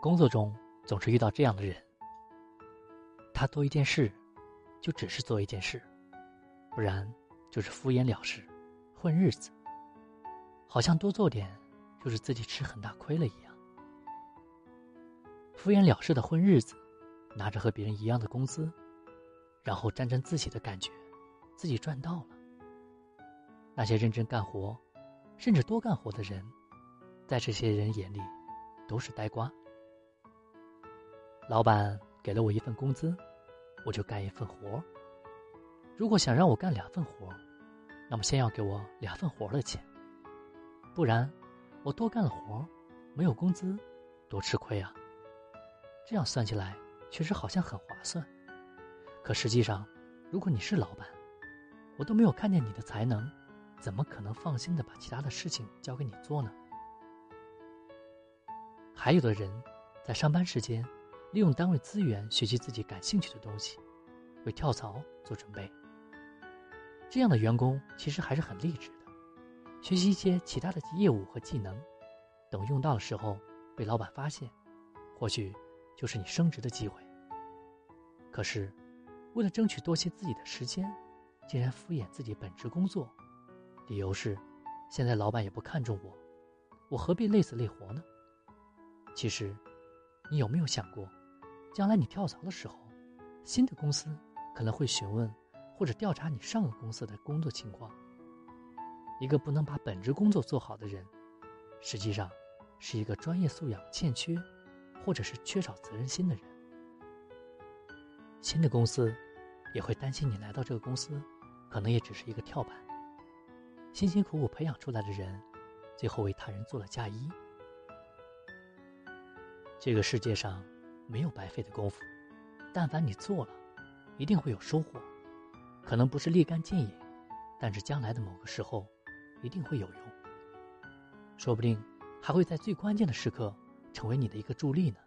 工作中总是遇到这样的人，他做一件事，就只是做一件事，不然就是敷衍了事，混日子，好像多做点就是自己吃很大亏了一样。敷衍了事的混日子，拿着和别人一样的工资，然后沾沾自喜的感觉，自己赚到了。那些认真干活，甚至多干活的人，在这些人眼里，都是呆瓜。老板给了我一份工资，我就干一份活。如果想让我干两份活，那么先要给我两份活的钱，不然我多干了活，没有工资，多吃亏啊。这样算起来，确实好像很划算。可实际上，如果你是老板，我都没有看见你的才能，怎么可能放心的把其他的事情交给你做呢？还有的人，在上班时间，利用单位资源学习自己感兴趣的东西，为跳槽做准备。这样的员工其实还是很励志的，学习一些其他的业务和技能，等用到的时候被老板发现，或许就是你升职的机会。可是，为了争取多些自己的时间，竟然敷衍自己本职工作，理由是，现在老板也不看重我，我何必累死累活呢？其实，你有没有想过，将来你跳槽的时候，新的公司可能会询问或者调查你上个公司的工作情况。一个不能把本职工作做好的人，实际上是一个专业素养欠缺，或者是缺少责任心的人。新的公司也会担心你来到这个公司，可能也只是一个跳板。辛辛苦苦培养出来的人，最后为他人做了嫁衣。这个世界上没有白费的功夫，但凡你做了，一定会有收获。可能不是立竿见影，但是将来的某个时候，一定会有用。说不定还会在最关键的时刻，成为你的一个助力呢。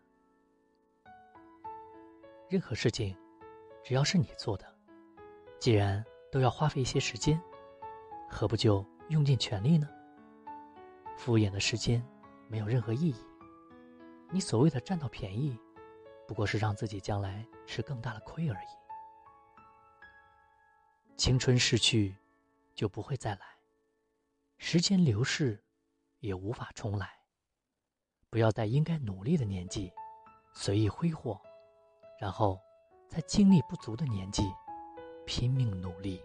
任何事情，只要是你做的，既然都要花费一些时间，何不就用尽全力呢？敷衍的时间没有任何意义。你所谓的占到便宜，不过是让自己将来吃更大的亏而已。青春逝去，就不会再来；时间流逝，也无法重来。不要在应该努力的年纪随意挥霍，然后在精力不足的年纪拼命努力。